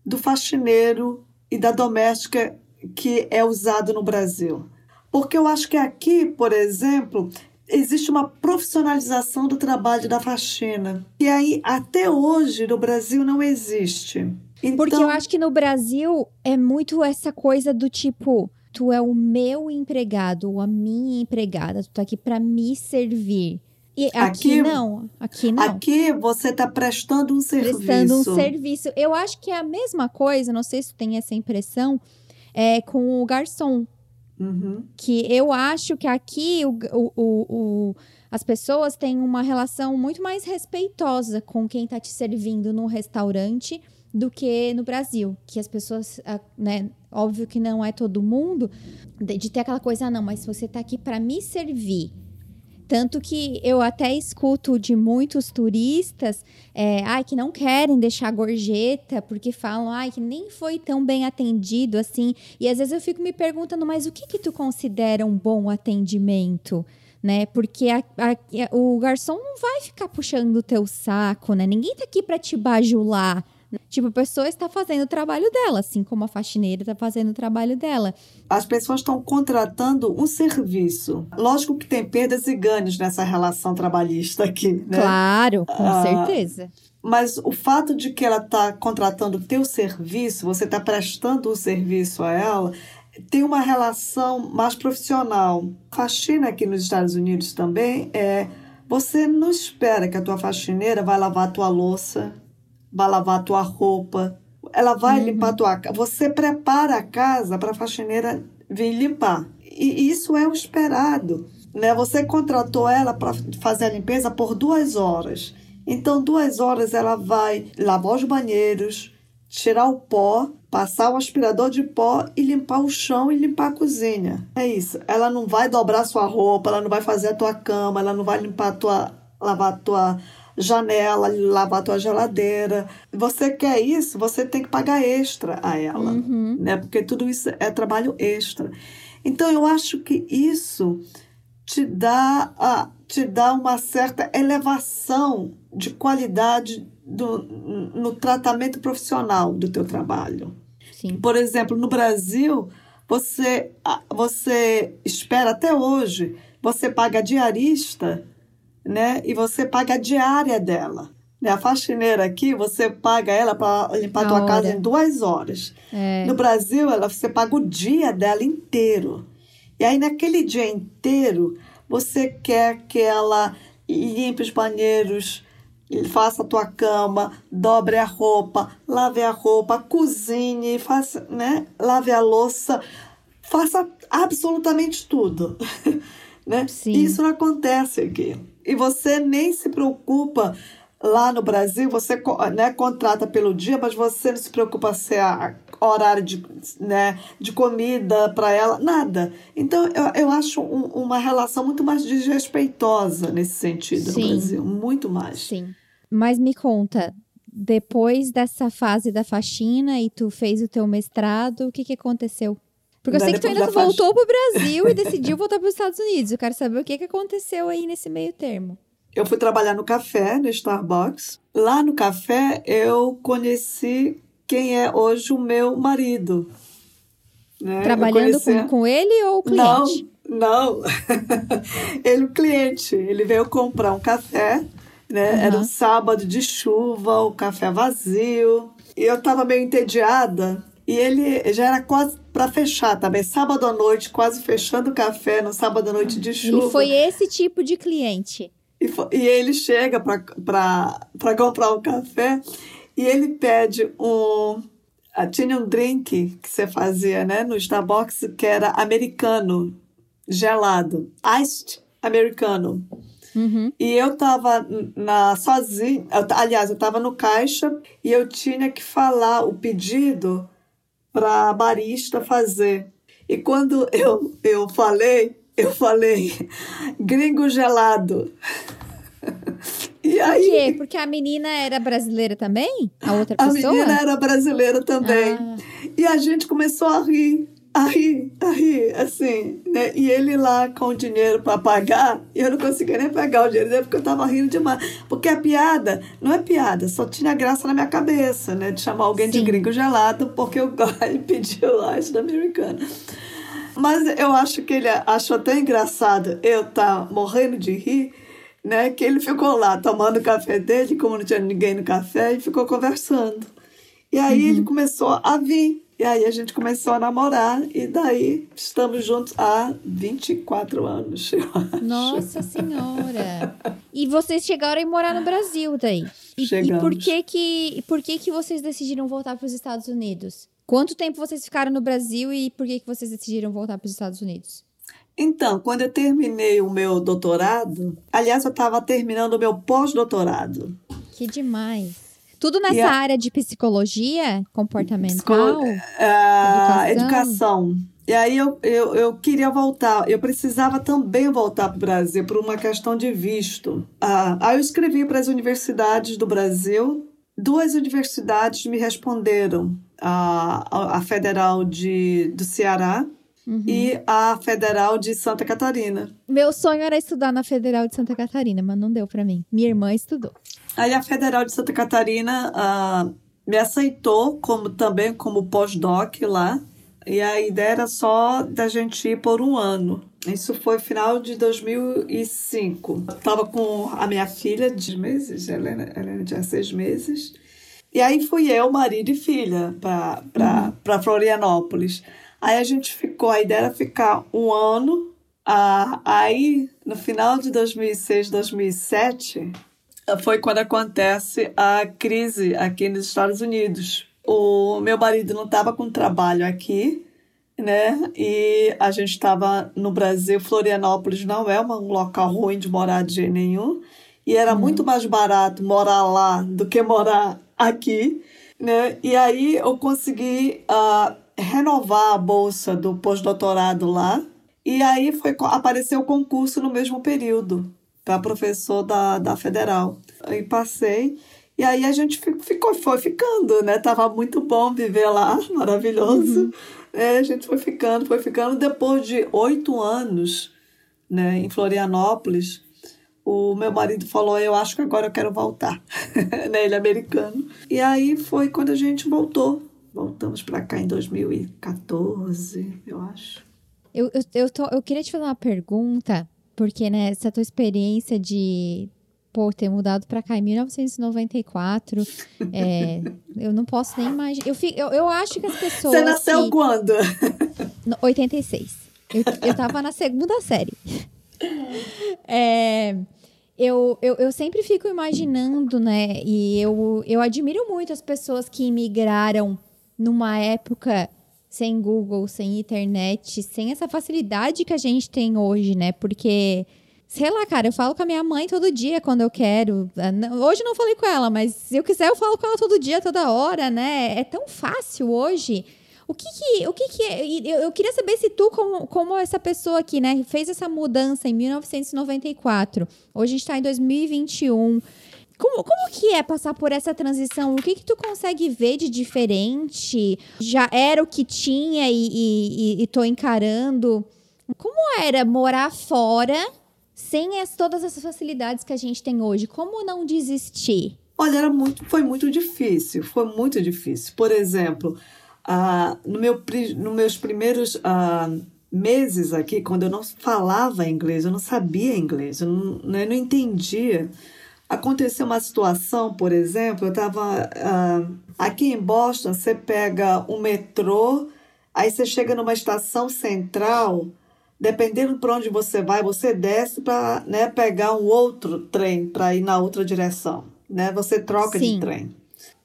do faxineiro e da doméstica que é usado no Brasil. Porque eu acho que aqui, por exemplo, existe uma profissionalização do trabalho da faxina. E aí, até hoje, no Brasil não existe. Então... Porque eu acho que no Brasil é muito essa coisa do tipo, tu é o meu empregado ou a minha empregada, tu tá aqui para me servir. E aqui, aqui, não, aqui não. Aqui você está prestando um serviço. Prestando um serviço. Eu acho que é a mesma coisa, não sei se tem essa impressão, é, com o garçom. Uhum. Que eu acho que aqui o, o, o, as pessoas têm uma relação muito mais respeitosa com quem está te servindo no restaurante do que no Brasil. Que as pessoas, né, óbvio que não é todo mundo, de, de ter aquela coisa, ah, não, mas você está aqui para me servir tanto que eu até escuto de muitos turistas é, ai, que não querem deixar gorjeta, porque falam ai, que nem foi tão bem atendido assim. E às vezes eu fico me perguntando, mas o que, que tu considera um bom atendimento? Né? Porque a, a, o garçom não vai ficar puxando o teu saco, né? Ninguém tá aqui para te bajular. Tipo, a pessoa está fazendo o trabalho dela, assim como a faxineira está fazendo o trabalho dela. As pessoas estão contratando um serviço. Lógico que tem perdas e ganhos nessa relação trabalhista aqui, né? Claro, com ah, certeza. Mas o fato de que ela está contratando o teu serviço, você está prestando o serviço a ela, tem uma relação mais profissional. Faxina aqui nos Estados Unidos também é... Você não espera que a tua faxineira vai lavar a tua louça, vai lavar a tua roupa, ela vai uhum. limpar a tua casa. Você prepara a casa para a faxineira vir limpar. E isso é o esperado. Né? Você contratou ela para fazer a limpeza por duas horas. Então, duas horas ela vai lavar os banheiros, tirar o pó, passar o aspirador de pó e limpar o chão e limpar a cozinha. É isso. Ela não vai dobrar sua roupa, ela não vai fazer a tua cama, ela não vai limpar a tua, lavar a tua janela, lavar a tua geladeira. Você quer isso, você tem que pagar extra a ela, uhum. né? Porque tudo isso é trabalho extra. Então eu acho que isso te dá, a, te dá uma certa elevação de qualidade do, no tratamento profissional do teu trabalho. Sim. Por exemplo, no Brasil, você, você espera até hoje, você paga diarista né? E você paga a diária dela. Né? A faxineira aqui, você paga ela para limpar a tua casa em duas horas. É. No Brasil, ela, você paga o dia dela inteiro. E aí, naquele dia inteiro, você quer que ela limpe os banheiros, faça a tua cama, dobre a roupa, lave a roupa, cozinhe, faça, né? lave a louça, faça absolutamente tudo. (laughs) né? Sim. Isso não acontece aqui e você nem se preocupa lá no Brasil, você né, contrata pelo dia, mas você não se preocupa se é horário de, né, de comida para ela, nada. Então, eu, eu acho um, uma relação muito mais desrespeitosa nesse sentido Sim. no Brasil, muito mais. Sim. Mas me conta, depois dessa fase da faxina e tu fez o teu mestrado, o que, que aconteceu? Porque eu sei que tu ainda voltou para o Brasil e decidiu voltar para os Estados Unidos. Eu quero saber o que, que aconteceu aí nesse meio termo. Eu fui trabalhar no café, no Starbucks. Lá no café, eu conheci quem é hoje o meu marido. Né? Trabalhando conheci... com, com ele ou o cliente? Não, não. (laughs) ele, o cliente. Ele veio comprar um café, né? Uhum. Era um sábado de chuva, o café vazio. E eu estava meio entediada e ele já era quase para fechar também. Sábado à noite, quase fechando o café, no sábado à noite de chuva. Ele foi esse tipo de cliente. E, foi, e ele chega para comprar um café e ele pede um, ah, tinha um drink que você fazia, né, no Starbucks que era americano, gelado, iced americano. Uhum. E eu tava na sozinha, eu, aliás, eu tava no caixa e eu tinha que falar o pedido para a barista fazer. E quando eu, eu falei, eu falei gringo gelado. E aí, Por quê? Porque a menina era brasileira também? A outra pessoa? A menina era brasileira também. Ah. E a gente começou a rir, a rir, a rir, assim, né? E ele lá com o dinheiro para pagar, e eu não conseguia nem pegar o dinheiro dele porque eu tava rindo demais. Porque a piada não é piada, só tinha graça na minha cabeça, né? De chamar alguém Sim. de gringo gelado porque eu (laughs) ele pediu isso da americana. Mas eu acho que ele achou tão engraçado eu estar tá morrendo de rir né? Que ele ficou lá tomando o café dele, como não tinha ninguém no café, e ficou conversando. E aí uhum. ele começou a vir. E aí a gente começou a namorar e daí estamos juntos há 24 anos. Nossa Senhora! E vocês chegaram a morar no Brasil daí? E, Chegamos. e por que que por que que vocês decidiram voltar para os Estados Unidos? Quanto tempo vocês ficaram no Brasil e por que que vocês decidiram voltar para os Estados Unidos? Então, quando eu terminei o meu doutorado, aliás, eu estava terminando o meu pós-doutorado. Que demais. Tudo nessa a... área de psicologia comportamental? Psicolo... Uh, educação. educação. E aí eu, eu, eu queria voltar, eu precisava também voltar para o Brasil por uma questão de visto. Uh, aí eu escrevi para as universidades do Brasil, duas universidades me responderam, a, a Federal de, do Ceará uhum. e a Federal de Santa Catarina. Meu sonho era estudar na Federal de Santa Catarina, mas não deu para mim. Minha irmã estudou. Aí a Federal de Santa Catarina uh, me aceitou como também como pós-doc lá. E a ideia era só da gente ir por um ano. Isso foi final de 2005. Estava com a minha filha de meses, Helena, Helena tinha seis meses. E aí fui eu, marido e filha para uhum. Florianópolis. Aí a gente ficou, a ideia era ficar um ano. Ah, aí, no final de 2006, 2007, foi quando acontece a crise aqui nos Estados Unidos. O meu marido não estava com trabalho aqui, né? E a gente estava no Brasil. Florianópolis não é um local ruim de morar de jeito nenhum. E era uhum. muito mais barato morar lá do que morar aqui, né? E aí eu consegui uh, renovar a bolsa do pós-doutorado lá. E aí foi apareceu o concurso no mesmo período para professor da, da federal. E passei. E aí a gente ficou, foi ficando, né? Tava muito bom viver lá, (laughs) maravilhoso. Uhum. É, a gente foi ficando, foi ficando. Depois de oito anos né, em Florianópolis, o meu marido falou: Eu acho que agora eu quero voltar. (laughs) né, ele é americano. E aí foi quando a gente voltou Voltamos para cá em 2014, eu acho. Eu, eu, eu, tô, eu queria te fazer uma pergunta, porque né, essa tua experiência de pô, ter mudado para cá em 1994, (laughs) é, eu não posso nem imaginar. Eu, eu, eu acho que as pessoas. Você nasceu que... quando? 86. Eu, eu tava na segunda série. (laughs) É, eu, eu, eu sempre fico imaginando, né? E eu, eu admiro muito as pessoas que imigraram numa época sem Google, sem internet, sem essa facilidade que a gente tem hoje, né? Porque, sei lá, cara, eu falo com a minha mãe todo dia quando eu quero. Hoje não falei com ela, mas se eu quiser eu falo com ela todo dia, toda hora, né? É tão fácil hoje. O que que, o que, que é? Eu, eu queria saber se tu, como, como essa pessoa aqui, né, fez essa mudança em 1994. Hoje a gente está em 2021. Como, como que é passar por essa transição? O que que tu consegue ver de diferente? Já era o que tinha e, e, e tô encarando. Como era morar fora sem as, todas essas facilidades que a gente tem hoje? Como não desistir? Olha, era muito, foi muito difícil, foi muito difícil. Por exemplo, uh, no meu, nos meus primeiros uh, meses aqui, quando eu não falava inglês, eu não sabia inglês, eu não, eu não entendia Aconteceu uma situação, por exemplo, eu estava uh, ah, aqui em Boston, você pega o metrô, aí você chega numa estação central, dependendo para onde você vai, você desce para né, pegar um outro trem para ir na outra direção, né? Você troca Sim. de trem.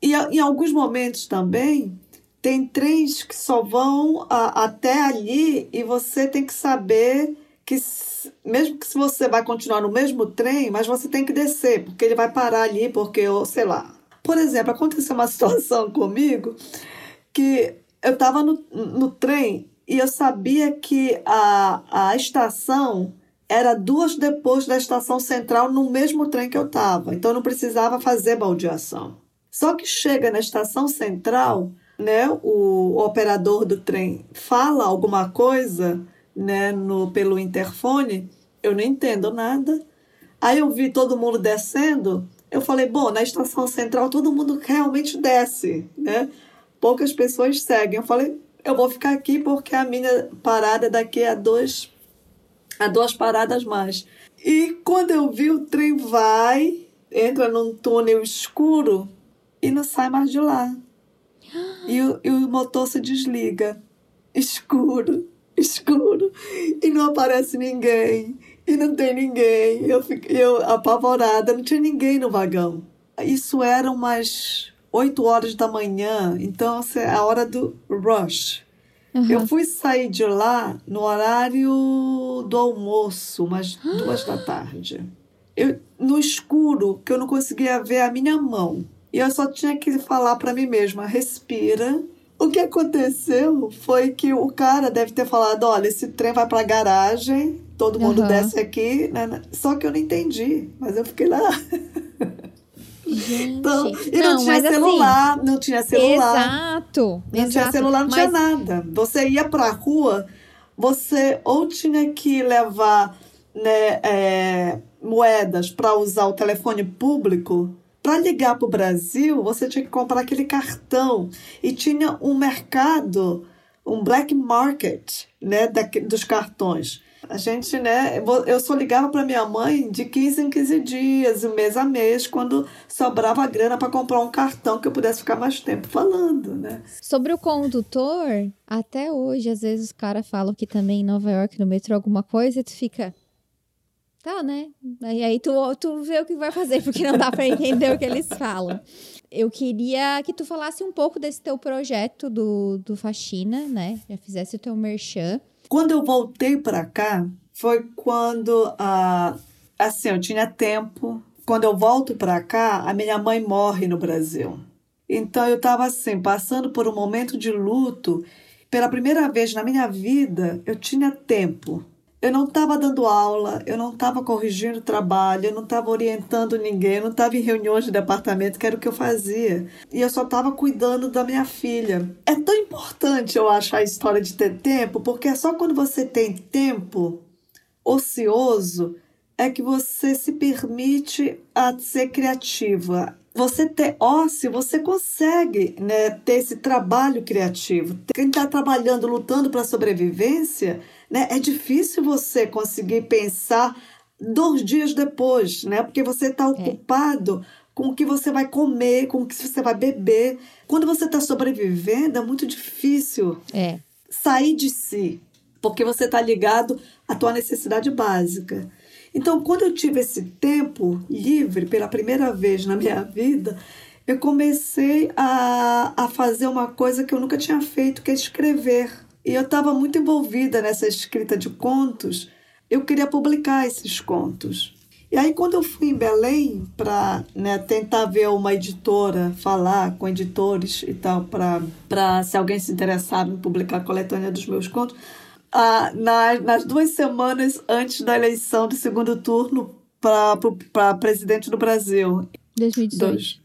E em alguns momentos também tem trens que só vão a, até ali e você tem que saber que mesmo que se você vai continuar no mesmo trem, mas você tem que descer, porque ele vai parar ali, porque eu, sei lá. Por exemplo, aconteceu uma (laughs) situação comigo que eu estava no, no trem e eu sabia que a, a estação era duas depois da estação central no mesmo trem que eu estava. Então eu não precisava fazer baldeação. Só que chega na estação central, né, o, o operador do trem fala alguma coisa né, no, pelo interfone, eu não entendo nada. Aí eu vi todo mundo descendo, eu falei, bom, na estação central todo mundo realmente desce, né? Poucas pessoas seguem. Eu falei, eu vou ficar aqui porque a minha parada daqui a dois a duas paradas mais. E quando eu vi o trem vai, entra num túnel escuro e não sai mais de lá. E o, e o motor se desliga. (laughs) Escuro, escuro. E não aparece ninguém. E não tem ninguém. Eu, fiquei, eu apavorada, não tinha ninguém no vagão. Isso era umas 8 horas da manhã, então assim, é a hora do rush. Uhum. Eu fui sair de lá no horário do almoço, umas duas da tarde. Eu, no escuro, que eu não conseguia ver a minha mão. E eu só tinha que falar para mim mesma: respira. O que aconteceu foi que o cara deve ter falado: olha, esse trem vai para a garagem, todo mundo uhum. desce aqui. Né, né? Só que eu não entendi, mas eu fiquei lá. Gente. Então, e não, não tinha assim, celular, assim, não tinha celular. Exato. Não exato, tinha celular, não mas... tinha nada. Você ia pra rua, você ou tinha que levar né, é, moedas para usar o telefone público. Para ligar para o Brasil, você tinha que comprar aquele cartão. E tinha um mercado, um black market né, da, dos cartões. A gente, né? Eu só ligava para minha mãe de 15 em 15 dias, mês a mês, quando sobrava grana para comprar um cartão que eu pudesse ficar mais tempo falando, né? Sobre o condutor, até hoje, às vezes os caras falam que também em Nova York, no metrô, alguma coisa, e tu fica. Tá, né? E aí tu, tu vê o que vai fazer, porque não dá para entender o que eles falam. Eu queria que tu falasse um pouco desse teu projeto do, do Faxina, né? Já fizesse o teu merchan. Quando eu voltei para cá, foi quando, ah, assim, eu tinha tempo. Quando eu volto para cá, a minha mãe morre no Brasil. Então eu estava assim, passando por um momento de luto. Pela primeira vez na minha vida, eu tinha tempo eu não estava dando aula, eu não estava corrigindo trabalho, eu não estava orientando ninguém, eu não estava em reuniões de departamento, que era o que eu fazia. E eu só estava cuidando da minha filha. É tão importante, eu acho, a história de ter tempo, porque é só quando você tem tempo ocioso é que você se permite a ser criativa. Você ter ócio, você consegue né, ter esse trabalho criativo. Quem está trabalhando, lutando para a sobrevivência, né? É difícil você conseguir pensar dois dias depois, né? Porque você está é. ocupado é. com o que você vai comer, com o que você vai beber. Quando você está sobrevivendo, é muito difícil é. sair de si, porque você está ligado à tua necessidade básica. Então, quando eu tive esse tempo livre pela primeira vez na minha vida, eu comecei a, a fazer uma coisa que eu nunca tinha feito, que é escrever. E eu estava muito envolvida nessa escrita de contos. Eu queria publicar esses contos. E aí, quando eu fui em Belém para né, tentar ver uma editora, falar com editores e tal, para se alguém se interessar em publicar a coletânea dos meus contos, ah, nas, nas duas semanas antes da eleição do segundo turno para presidente do Brasil. 2018.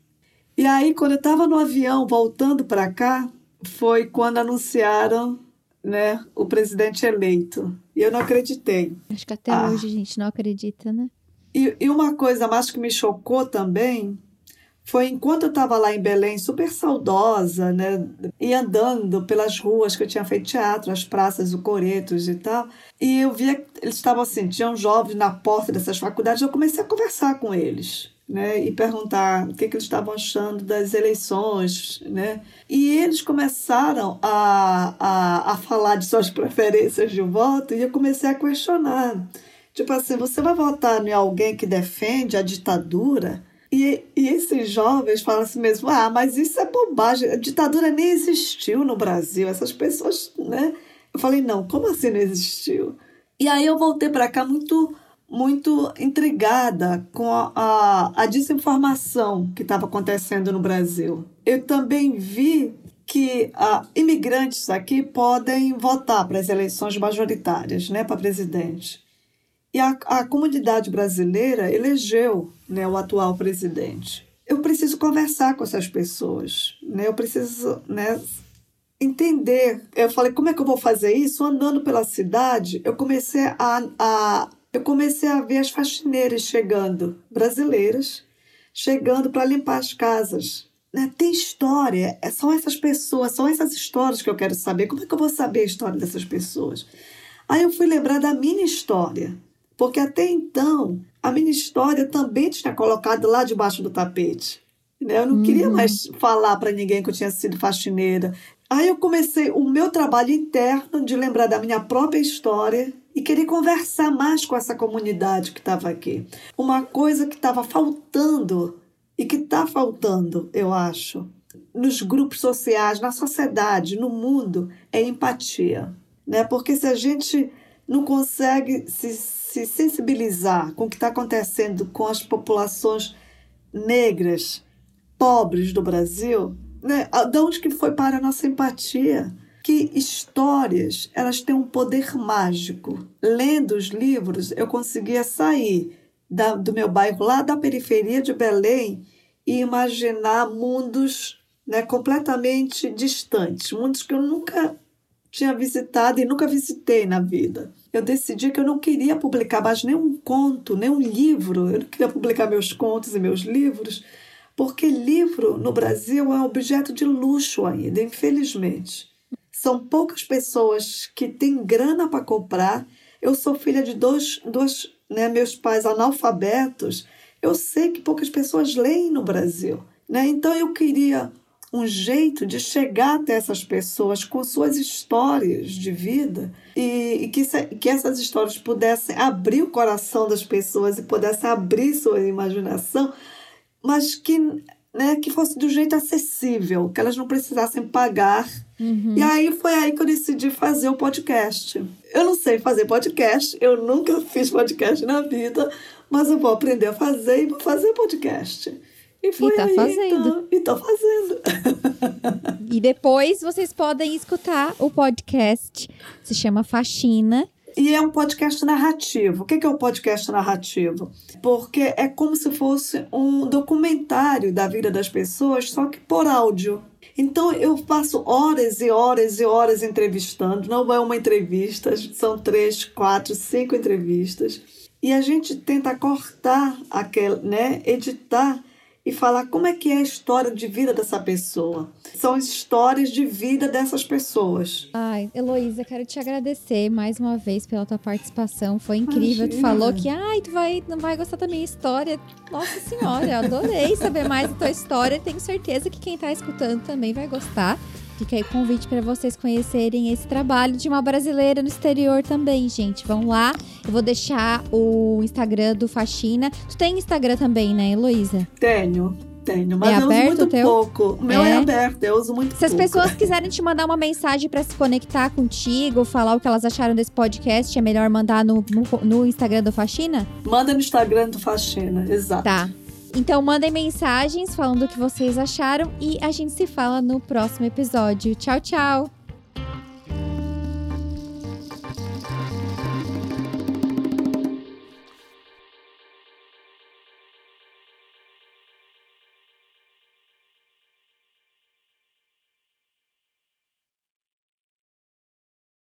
E aí, quando eu estava no avião voltando para cá, foi quando anunciaram né, o presidente eleito. E eu não acreditei. Acho que até ah. hoje a gente não acredita, né? E, e uma coisa mais que me chocou também foi enquanto eu estava lá em Belém, super saudosa, né? E andando pelas ruas que eu tinha feito teatro, as praças do Coretos e tal. E eu via que eles estavam assim, tinham jovens na porta dessas faculdades. Eu comecei a conversar com eles né, e perguntar o que, que eles estavam achando das eleições. Né? E eles começaram a, a, a falar de suas (laughs) preferências de voto e eu comecei a questionar. Tipo assim, você vai votar em alguém que defende a ditadura? E, e esses jovens falam assim mesmo: ah, mas isso é bobagem, a ditadura nem existiu no Brasil, essas pessoas, né? Eu falei: não, como assim não existiu? E aí eu voltei para cá muito muito intrigada com a, a, a desinformação que estava acontecendo no Brasil. Eu também vi que ah, imigrantes aqui podem votar para as eleições majoritárias, né, para presidente. E a, a comunidade brasileira elegeu né, o atual presidente. Eu preciso conversar com essas pessoas, né? eu preciso né, entender. Eu falei, como é que eu vou fazer isso? Andando pela cidade, eu comecei a, a eu comecei a ver as faxineiras chegando, brasileiras, chegando para limpar as casas. Né? Tem história, é, são essas pessoas, são essas histórias que eu quero saber. Como é que eu vou saber a história dessas pessoas? Aí eu fui lembrar da minha história, porque até então a minha história também tinha colocado lá debaixo do tapete. Né? Eu não uhum. queria mais falar para ninguém que eu tinha sido faxineira. Aí eu comecei o meu trabalho interno de lembrar da minha própria história e querer conversar mais com essa comunidade que estava aqui. Uma coisa que estava faltando e que está faltando, eu acho, nos grupos sociais, na sociedade, no mundo, é empatia. Né? Porque se a gente não consegue se, se sensibilizar com o que está acontecendo com as populações negras, pobres do Brasil, né? de onde que foi para a nossa empatia? Que histórias elas têm um poder mágico. Lendo os livros, eu conseguia sair da, do meu bairro lá da periferia de Belém e imaginar mundos né, completamente distantes, mundos que eu nunca tinha visitado e nunca visitei na vida. Eu decidi que eu não queria publicar mais nenhum conto, nenhum livro. Eu não queria publicar meus contos e meus livros, porque livro no Brasil é um objeto de luxo ainda, infelizmente. São poucas pessoas que têm grana para comprar. Eu sou filha de dois, dois né, meus pais analfabetos. Eu sei que poucas pessoas leem no Brasil. Né? Então eu queria um jeito de chegar até essas pessoas com suas histórias de vida e, e que, que essas histórias pudessem abrir o coração das pessoas e pudessem abrir sua imaginação, mas que, né, que fosse do jeito acessível, que elas não precisassem pagar Uhum. E aí foi aí que eu decidi fazer o podcast. Eu não sei fazer podcast, eu nunca fiz podcast na vida, mas eu vou aprender a fazer e vou fazer podcast. E foi e tá aí, fazendo. Então, e tô fazendo. (laughs) e depois vocês podem escutar o podcast. Se chama Faxina. E é um podcast narrativo. O que é um podcast narrativo? Porque é como se fosse um documentário da vida das pessoas, só que por áudio. Então eu passo horas e horas e horas entrevistando. Não é uma entrevista, são três, quatro, cinco entrevistas. E a gente tenta cortar aquele, né, editar e falar como é que é a história de vida dessa pessoa. São as histórias de vida dessas pessoas. Ai, Heloísa, quero te agradecer mais uma vez pela tua participação. Foi incrível. Imagina. Tu falou que ai, tu vai, não vai gostar da minha história. Nossa senhora, eu adorei saber mais da tua história. Tenho certeza que quem está escutando também vai gostar. Fica aí o convite para vocês conhecerem esse trabalho de uma brasileira no exterior também, gente. Vão lá. Eu vou deixar o Instagram do Faxina. Tu tem Instagram também, né, Heloísa? Tenho. Tenho, mas é eu uso muito teu? pouco. O meu é. é. aberto, eu uso muito Se pouco. as pessoas (laughs) quiserem te mandar uma mensagem para se conectar contigo, falar o que elas acharam desse podcast, é melhor mandar no, no, no Instagram do Faxina? Manda no Instagram do Faxina, exato. Tá. Então mandem mensagens falando o que vocês acharam e a gente se fala no próximo episódio. Tchau, tchau!